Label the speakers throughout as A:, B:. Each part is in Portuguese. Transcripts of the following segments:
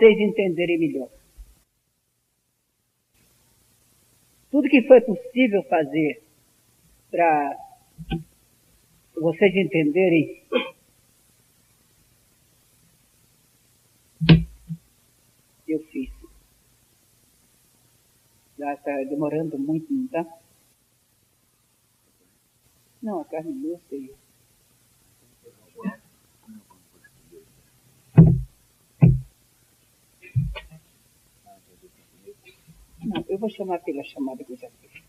A: vocês entenderem melhor. Tudo que foi possível fazer para vocês entenderem eu fiz. Já está demorando muito, não está? Não, a carne não Não, eu vou chamar pela chamada que eu já fiz.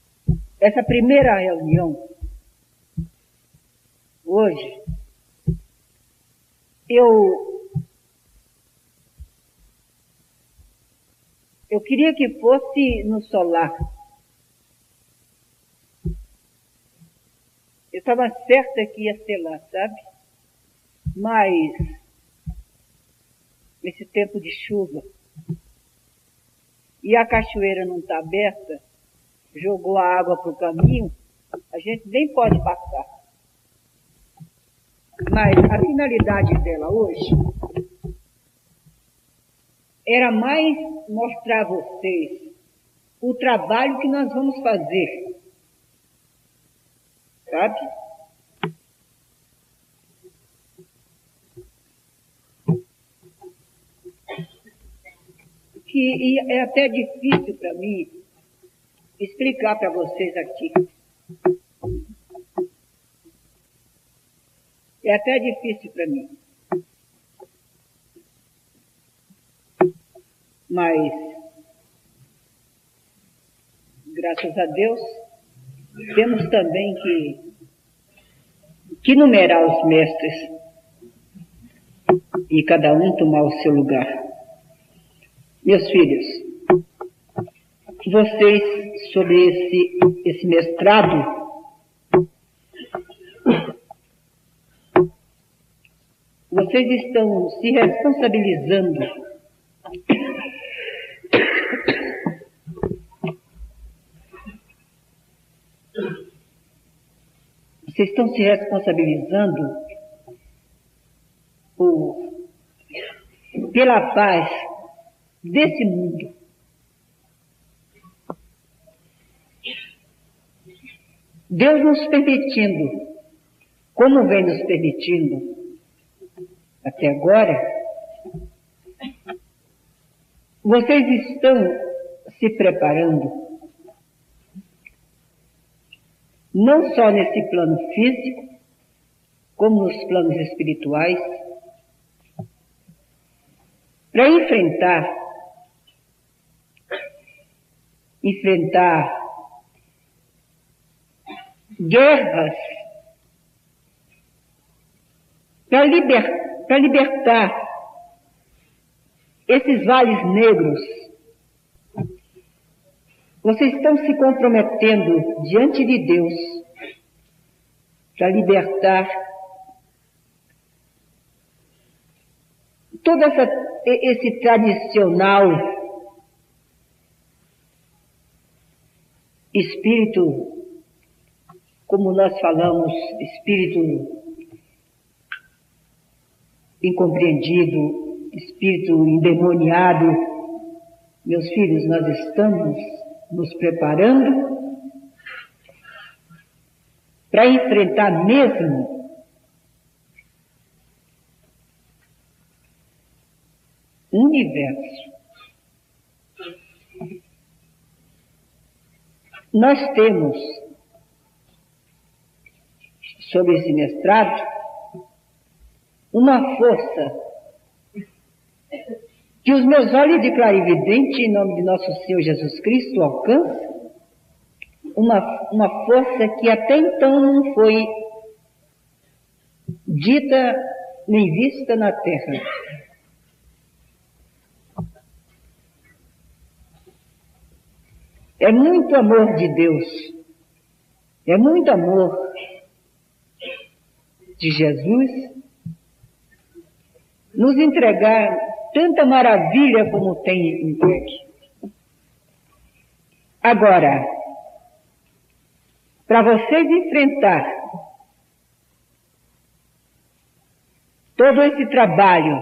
A: Essa primeira reunião, hoje, eu, eu queria que fosse no solar. Eu estava certa que ia ser lá, sabe? Mas, nesse tempo de chuva, e a cachoeira não está aberta, jogou a água para o caminho, a gente nem pode passar. Mas a finalidade dela hoje era mais mostrar a vocês o trabalho que nós vamos fazer. Sabe? Que é até difícil para mim explicar para vocês aqui. É até difícil para mim. Mas, graças a Deus, temos também que, que numerar os mestres e cada um tomar o seu lugar. Meus filhos, vocês, sobre esse, esse mestrado, vocês estão se responsabilizando vocês estão se responsabilizando por, pela paz desse mundo. Deus nos permitindo, como vem nos permitindo até agora, vocês estão se preparando não só nesse plano físico, como nos planos espirituais, para enfrentar enfrentar guerras para liber, libertar esses vales negros. Vocês estão se comprometendo diante de Deus para libertar todo essa, esse tradicional espírito, como nós falamos, espírito incompreendido, espírito endemoniado. Meus filhos, nós estamos nos preparando para enfrentar mesmo o universo Nós temos, sobre esse mestrado, uma força que os meus olhos de clarividente, em nome de nosso Senhor Jesus Cristo, alcançam, uma, uma força que até então não foi dita nem vista na Terra. É muito amor de Deus. É muito amor de Jesus nos entregar tanta maravilha como tem entregue. Agora, para vocês enfrentar todo esse trabalho,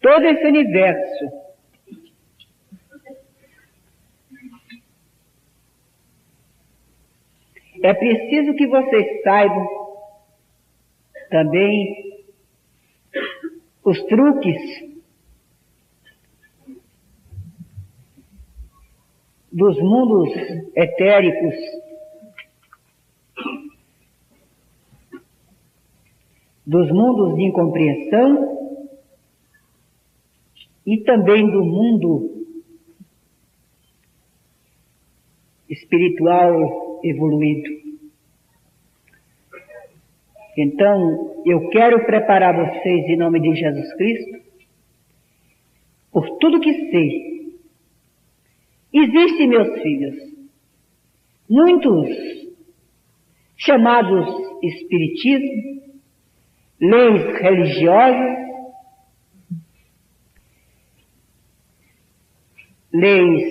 A: todo esse universo, é preciso que vocês saibam também os truques dos mundos etéricos. Dos mundos de incompreensão e também do mundo espiritual evoluído. Então, eu quero preparar vocês em nome de Jesus Cristo, por tudo que sei. Existem, meus filhos, muitos chamados espiritismo, leis religiosas, leis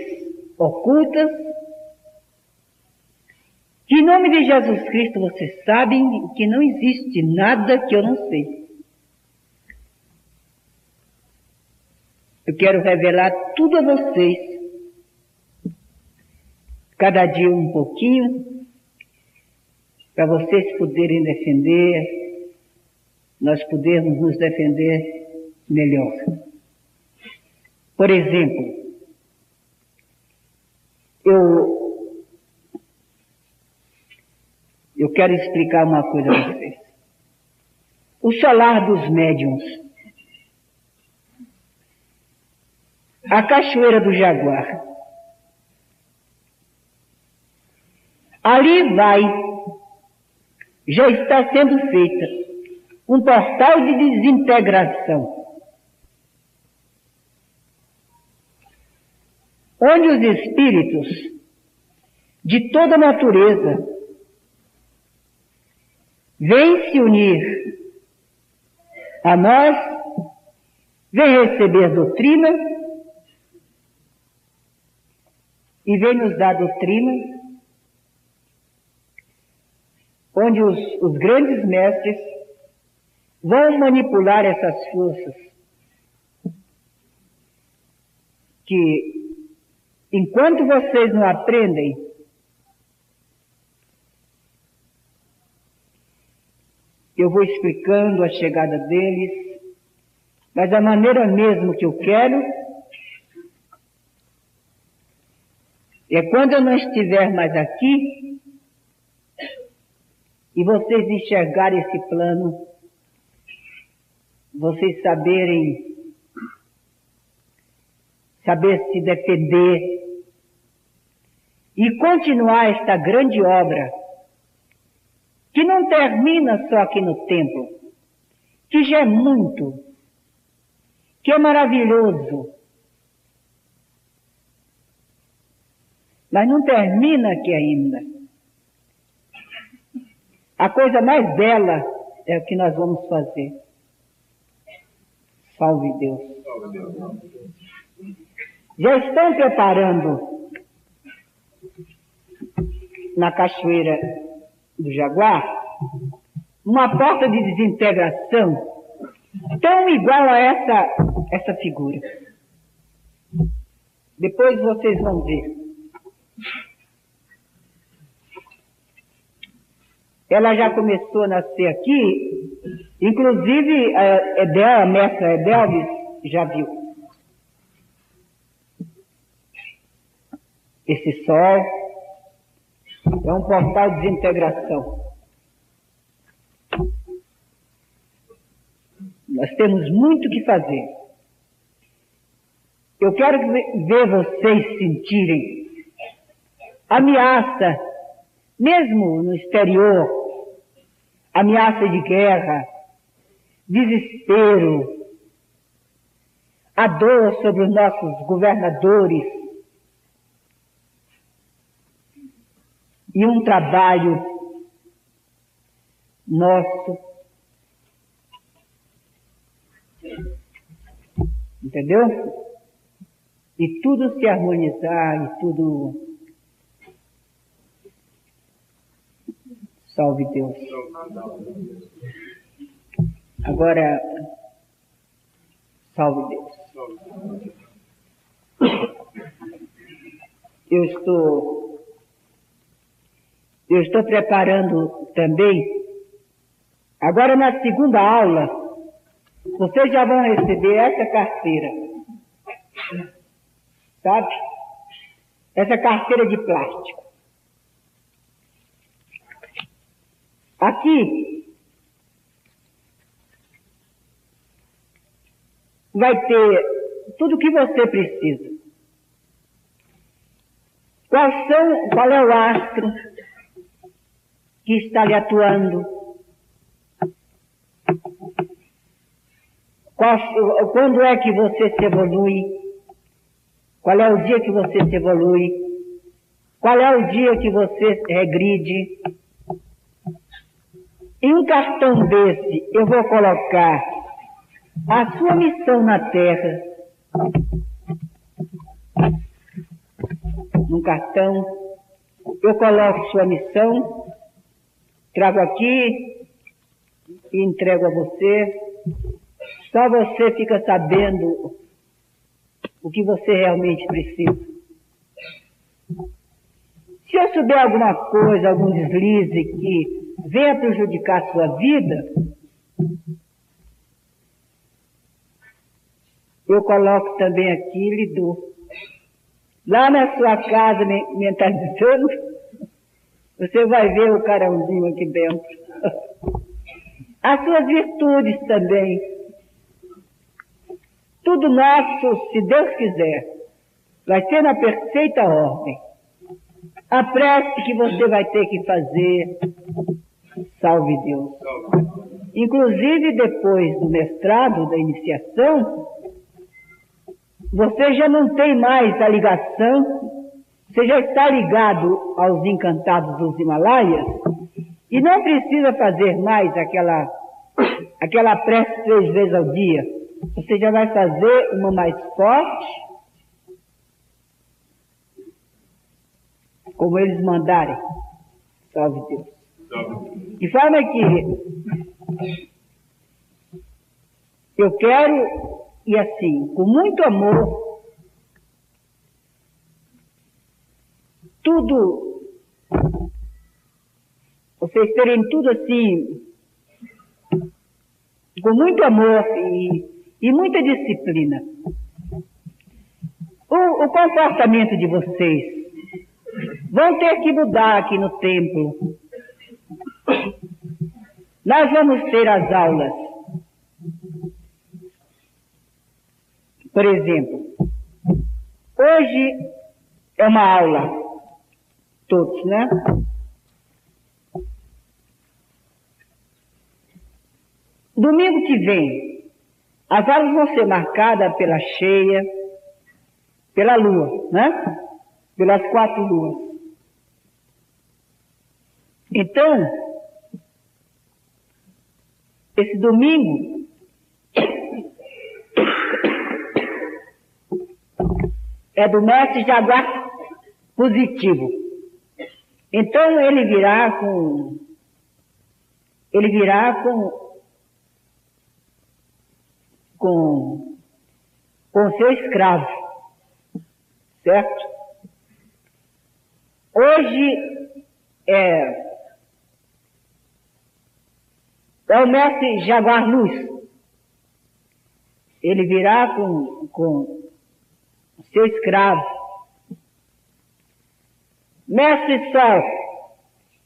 A: ocultas, em nome de Jesus Cristo vocês sabem que não existe nada que eu não sei. Eu quero revelar tudo a vocês, cada dia um pouquinho, para vocês poderem defender nós podemos nos defender melhor. Por exemplo, eu, eu quero explicar uma coisa a vocês. O solar dos médiums. A Cachoeira do Jaguar. Ali vai, já está sendo feita um portal de desintegração. Onde os espíritos de toda natureza vêm se unir a nós, vêm receber doutrina e vêm nos dar doutrina, onde os, os grandes mestres vão manipular essas forças que, enquanto vocês não aprendem, eu vou explicando a chegada deles, mas a maneira mesmo que eu quero é quando eu não estiver mais aqui e vocês enxergarem esse plano vocês saberem saber se defender e continuar esta grande obra que não termina só aqui no templo, que já é muito, que é maravilhoso, mas não termina aqui ainda. A coisa mais bela é o que nós vamos fazer. Salve Deus. Já estão preparando na Cachoeira do Jaguar uma porta de desintegração tão igual a essa, essa figura. Depois vocês vão ver. Ela já começou a nascer aqui Inclusive, a Edel, a mestra Edelvis já viu. Esse sol é um portal de desintegração. Nós temos muito que fazer. Eu quero ver vocês sentirem ameaça, mesmo no exterior, ameaça de guerra, desespero, a dor sobre os nossos governadores e um trabalho nosso. Entendeu? E tudo se harmonizar e tudo. Salve Deus. Agora, salve Deus. Eu estou, eu estou preparando também, agora na segunda aula, vocês já vão receber essa carteira. Sabe? Essa carteira de plástico. Aqui vai ter tudo o que você precisa. Qual, são, qual é o astro que está lhe atuando? Quando é que você se evolui? Qual é o dia que você se evolui? Qual é o dia que você regride? Em um cartão desse, eu vou colocar a sua missão na Terra. Num cartão, eu coloco sua missão, trago aqui e entrego a você. Só você fica sabendo o que você realmente precisa. Se eu souber alguma coisa, algum deslize que venha prejudicar a sua vida, eu coloco também aqui e lhe dou. Lá na sua casa, mentalizando, você vai ver o carãozinho aqui dentro. As suas virtudes também. Tudo nosso, se Deus quiser, vai ser na perfeita ordem. A prece que você vai ter que fazer, salve Deus. Inclusive depois do mestrado, da iniciação, você já não tem mais a ligação, você já está ligado aos encantados dos Himalaias e não precisa fazer mais aquela, aquela prece três vezes ao dia você já vai fazer uma mais forte, como eles mandarem. Salve Deus. De forma que eu quero, e assim, com muito amor, tudo, vocês terem tudo assim, com muito amor e e muita disciplina. O, o comportamento de vocês vão ter que mudar aqui no templo. Nós vamos ter as aulas. Por exemplo, hoje é uma aula, todos, né? Domingo que vem, as aulas vão ser marcadas pela cheia, pela lua, né? Pelas quatro luas. Então, esse domingo, é do mestre Jaguar positivo. Então ele virá com, ele virá com com, com seu escravo. Certo? Hoje é, é o mestre Jaguar Luz. Ele virá com, com seu escravo. Mestre Sol,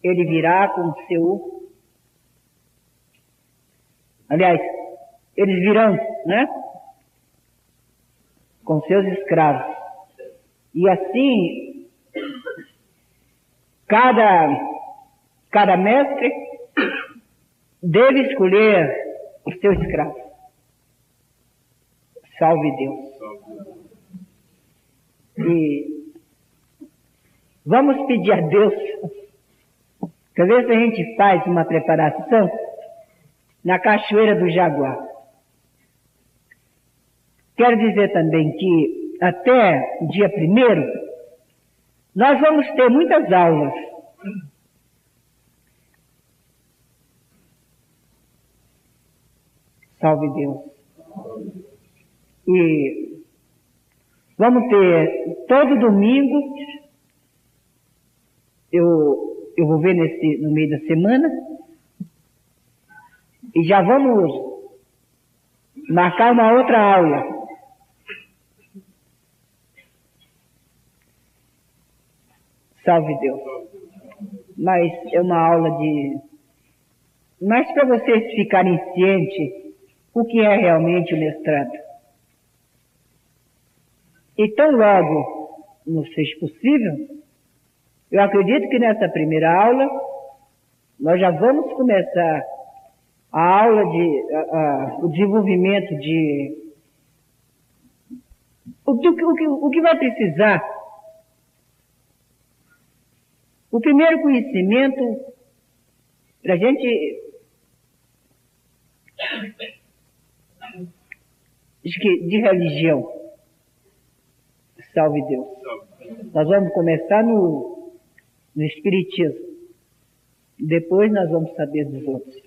A: ele virá com seu. Aliás, eles virão, né? Com seus escravos. E assim, cada, cada mestre deve escolher o seu escravo. Salve Deus. E vamos pedir a Deus, que às vezes a gente faz uma preparação na Cachoeira do Jaguar. Quero dizer também que até dia primeiro nós vamos ter muitas aulas. Salve Deus. E vamos ter todo domingo, eu eu vou ver nesse, no meio da semana. E já vamos marcar uma outra aula. Salve Deus. Mas é uma aula de. Mas para vocês ficarem cientes o que é realmente o mestrado. E tão logo não seja possível, eu acredito que nessa primeira aula nós já vamos começar a aula de a, a, o desenvolvimento de o, o, o, o que vai precisar o primeiro conhecimento para a gente de religião. Salve Deus. Nós vamos começar no, no Espiritismo. Depois nós vamos saber dos outros.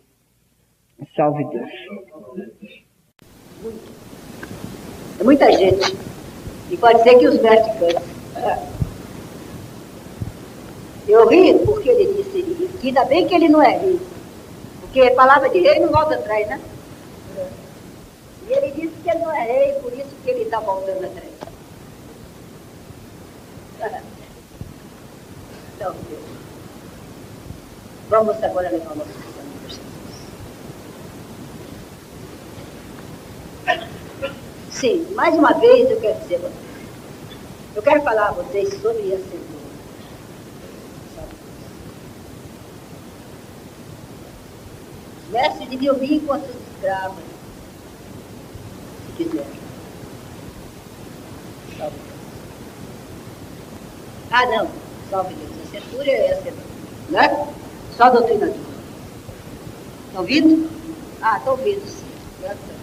A: Salve Deus.
B: É muita gente. E pode ser que os mestres eu ri porque ele disse que ainda bem que ele não é rei. Porque palavra de rei não volta atrás, né? E ele disse que ele não é rei, por isso que ele está voltando atrás. Então, Deus. Vamos agora levar o nosso pensamento Jesus. Sim, mais uma vez eu quero dizer a vocês. Eu quero falar a vocês sobre a cenoura. mestres deviam vir com as suas se. Salve Ah, não, salve Deus. A censura é essa, né? Só a doutrina dura. Estão ouvindo? Ah, estão ouvindo, sim. Graças a Deus.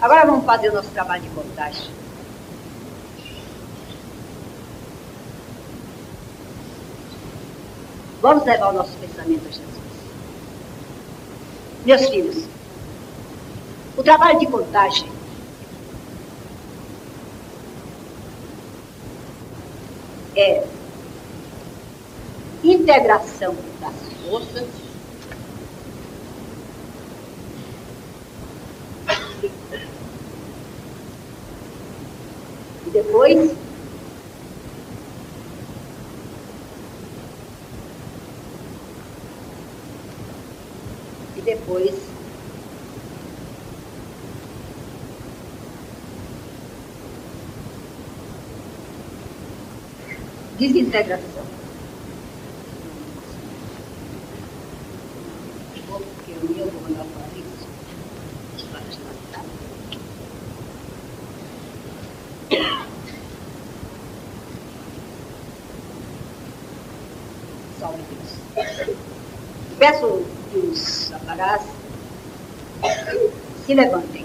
B: Agora vamos fazer o nosso trabalho de contagem. Vamos levar o nosso pensamento a Jesus. Meus filhos, o trabalho de contagem é integração das forças. E depois desintegração. Porque o meu vou mandar para isso. Salve Deus. Peço que os apagarás se levantem.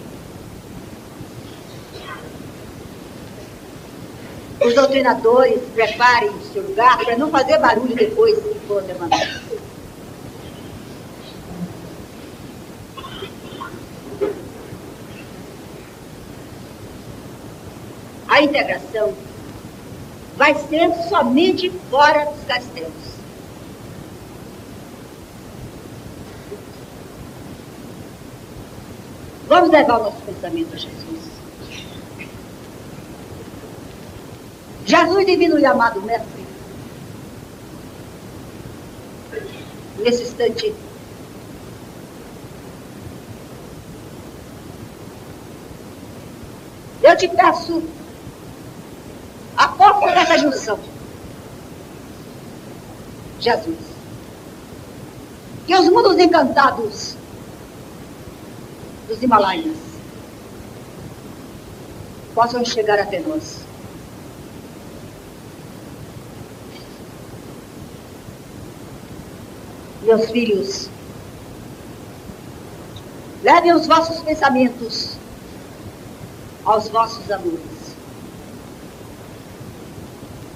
B: Os doutrinadores preparem o seu lugar para não fazer barulho depois que for levantado. A integração vai ser somente fora dos castelos. Vamos levar o nosso pensamento a Jesus. Jesus divino e amado mestre, nesse instante, eu te peço a força dessa junção. Jesus. Que os mundos encantados dos Himalaias possam chegar até nós. Meus filhos, levem os vossos pensamentos aos vossos amores,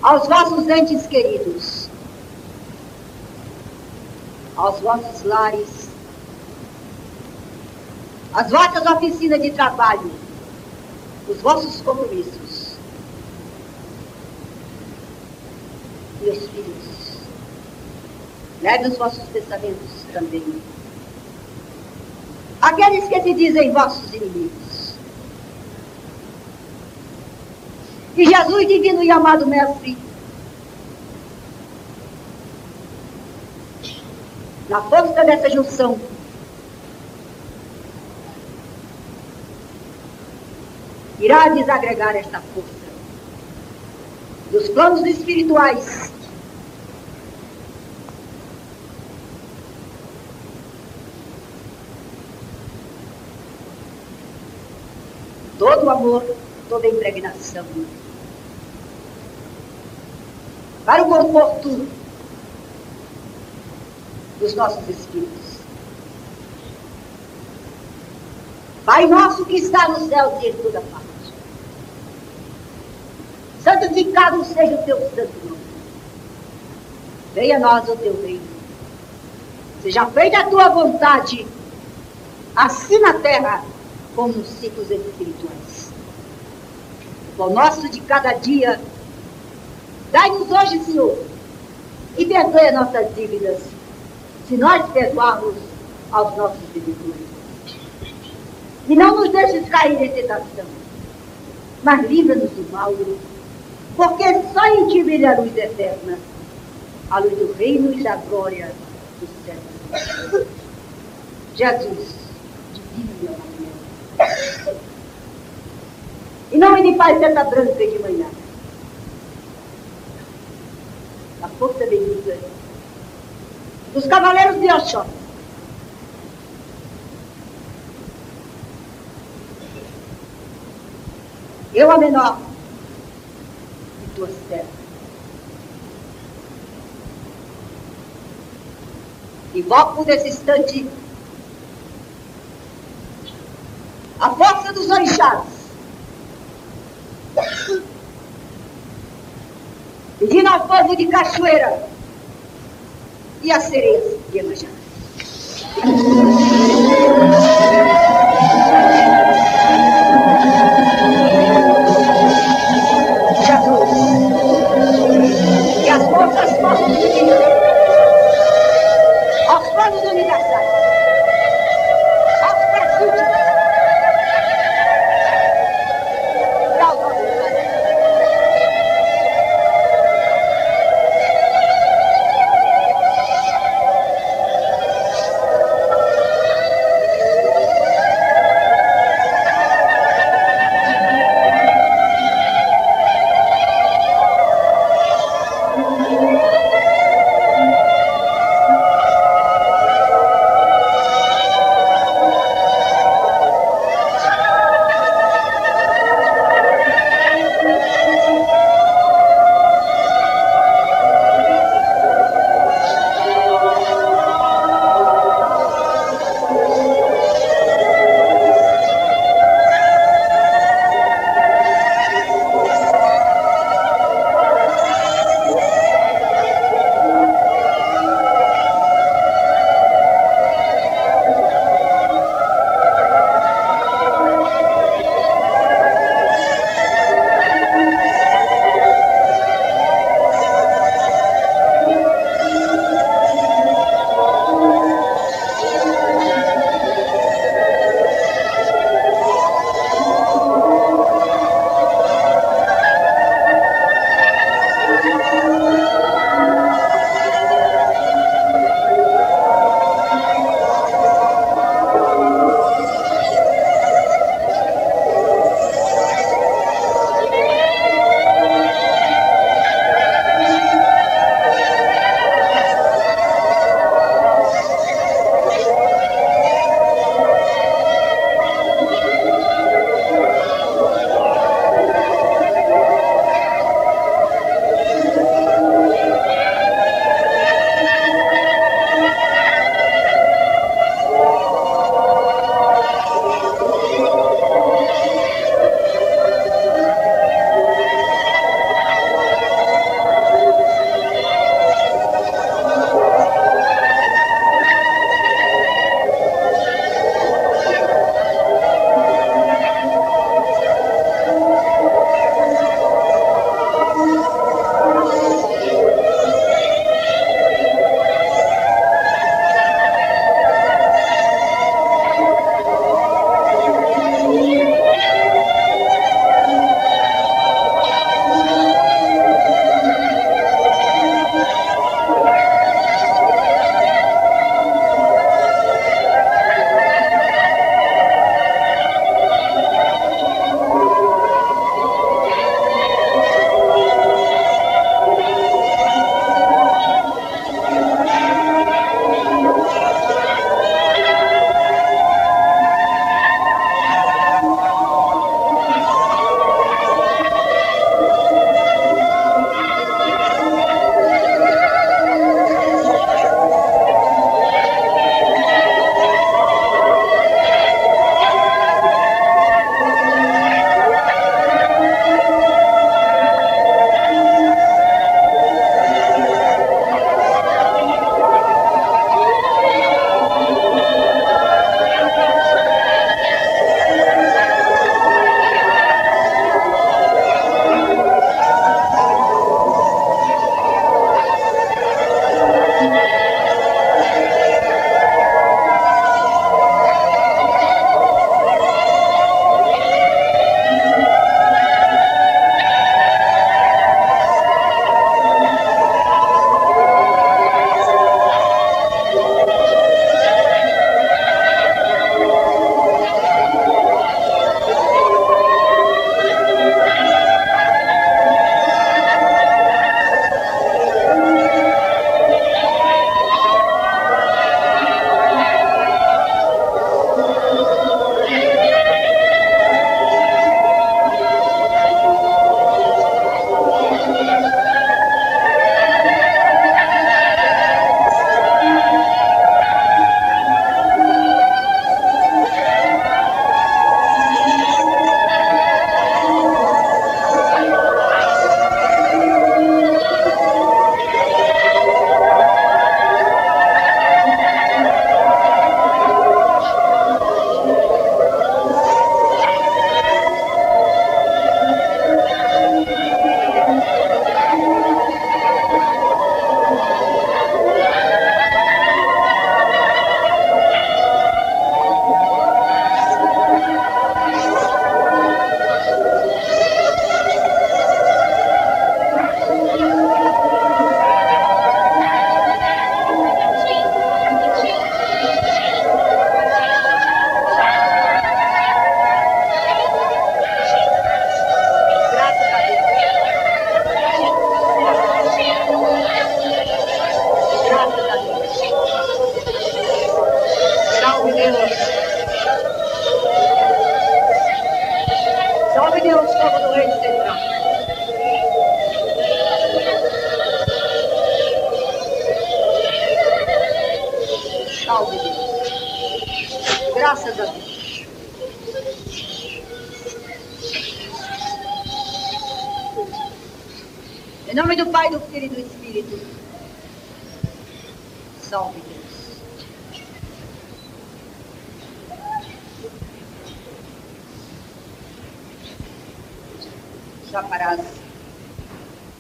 B: aos vossos entes queridos, aos vossos lares, as vossas oficinas de trabalho, os vossos compromissos. teus filhos. Leve os vossos pensamentos também. Aqueles que te dizem vossos inimigos. E Jesus, divino e amado Mestre, na força dessa junção, irá desagregar esta força dos planos espirituais todo o amor, toda impregnação. Para o conforto dos nossos espíritos. Pai nosso que está no céu, de toda parte. Santificado seja o teu santo nome. Venha a nós o teu reino. Seja feita a tua vontade, assim na terra como nos ciclos espirituais. Pão nosso de cada dia, dai-nos hoje, Senhor, e perdoe nossas dívidas, se nós perdoarmos aos nossos devedores. E não nos deixes cair em tentação, mas livra-nos do mal, porque só em ti brilha a luz eterna, a luz do reino e da glória do céu. Jesus, divino meu E não me paz essa branca de manhã. A força bendita dos cavaleiros de Oxóssi. Eu, a menor, de tuas terras. Invoco nesse instante a força dos orixás. Pedindo ao povo de Cachoeira e a sereias de Iemanjá.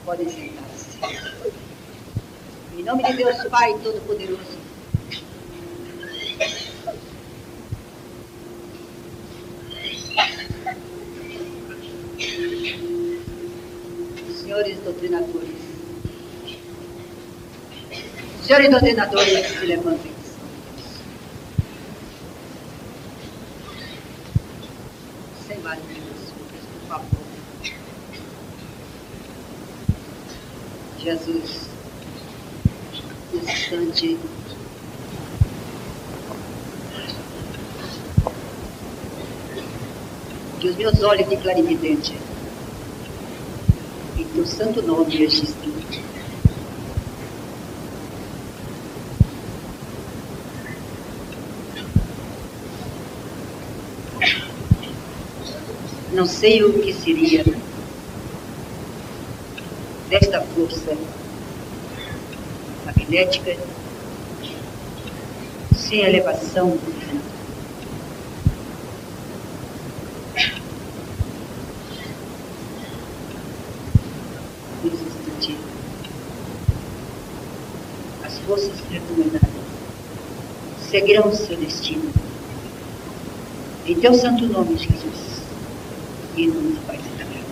B: Podem sentar-se. Em nome de Deus Pai Todo-Poderoso, senhores doutrinadores, senhores doutrinadores, se levantem. Sem barulhos, por favor. Jesus, nesse instante, que os meus olhos de clarividente em teu santo nome registrem. Não sei o que seria desta força magnética sem elevação Nesse instante, as forças recomendadas seguirão o seu destino. Em teu santo nome, Jesus, e em nome do Pai e da Mãe.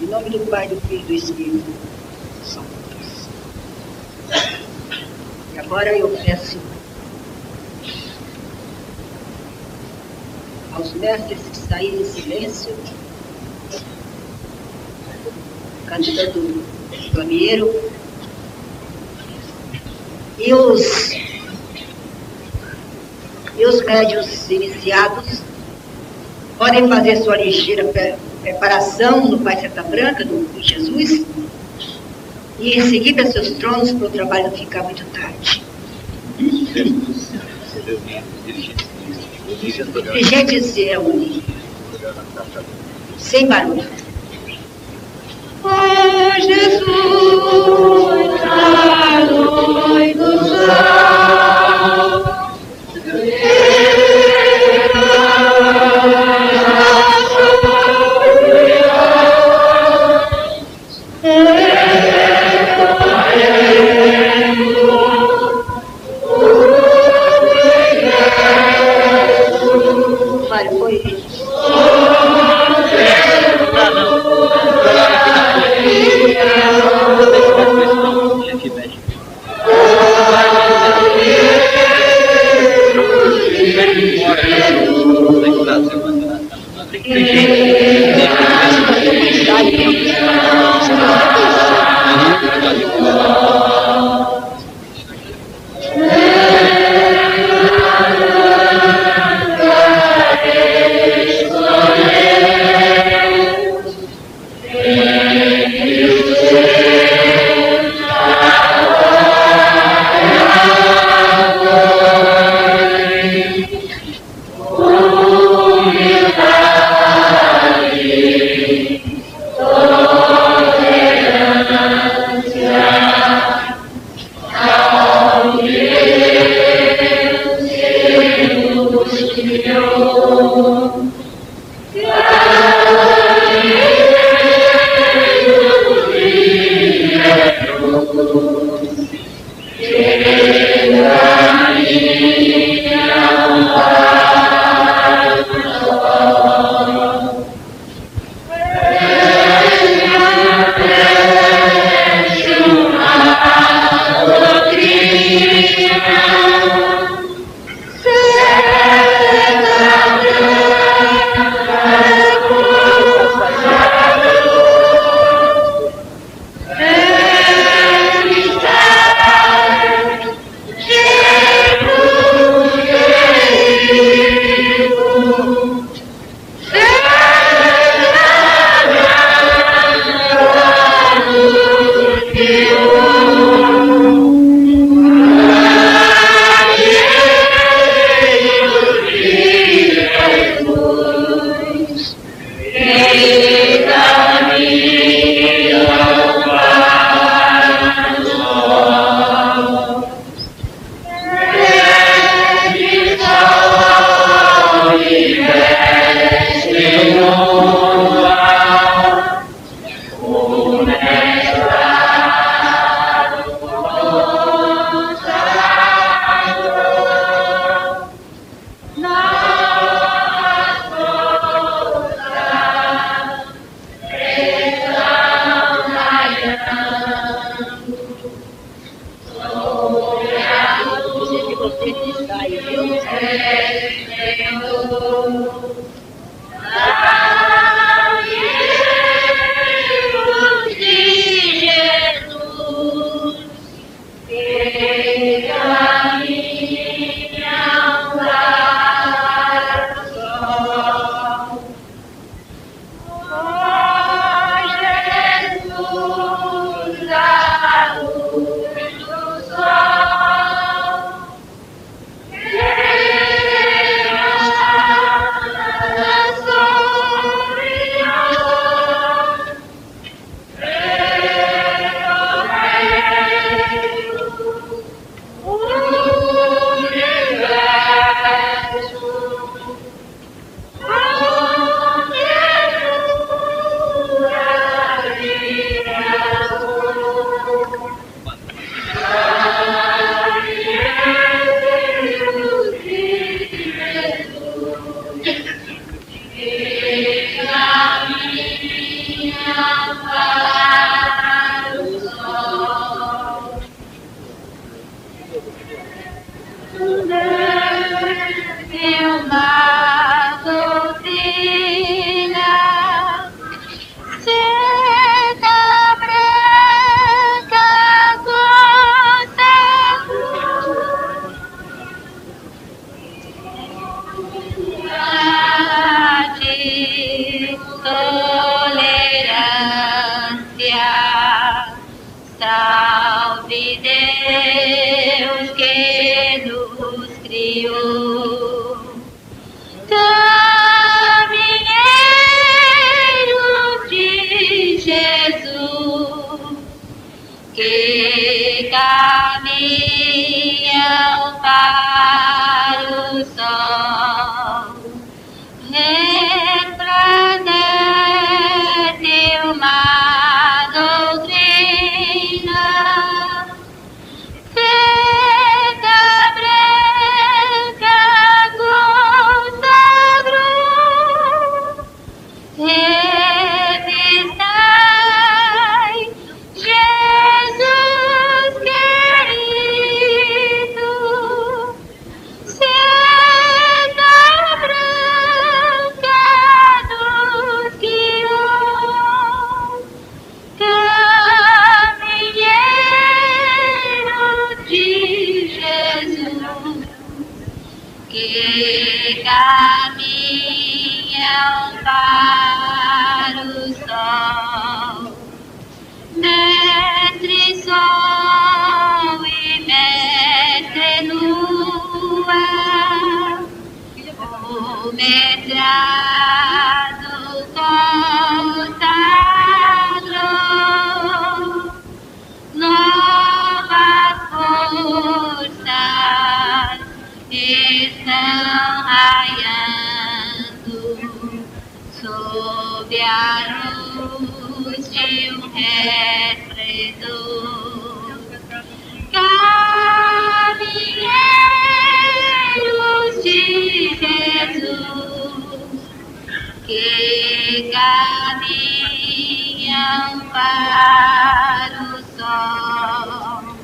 B: Em nome do Pai, do Filho e do Espírito Santo. E agora eu peço aos mestres que saírem em silêncio, candidato Flamieiro, e os, e os médios iniciados fazer sua ligeira pre- preparação no Pai Santa Branca, do do Jesus, e seguir para seus tronos para o trabalho ficar muito tarde. E gente se reúne, sem barulho. Ó Jesus, a luz medrado com sagro, novas forças estão raiando sob a luz de um refredor.
C: que caminham para o sol.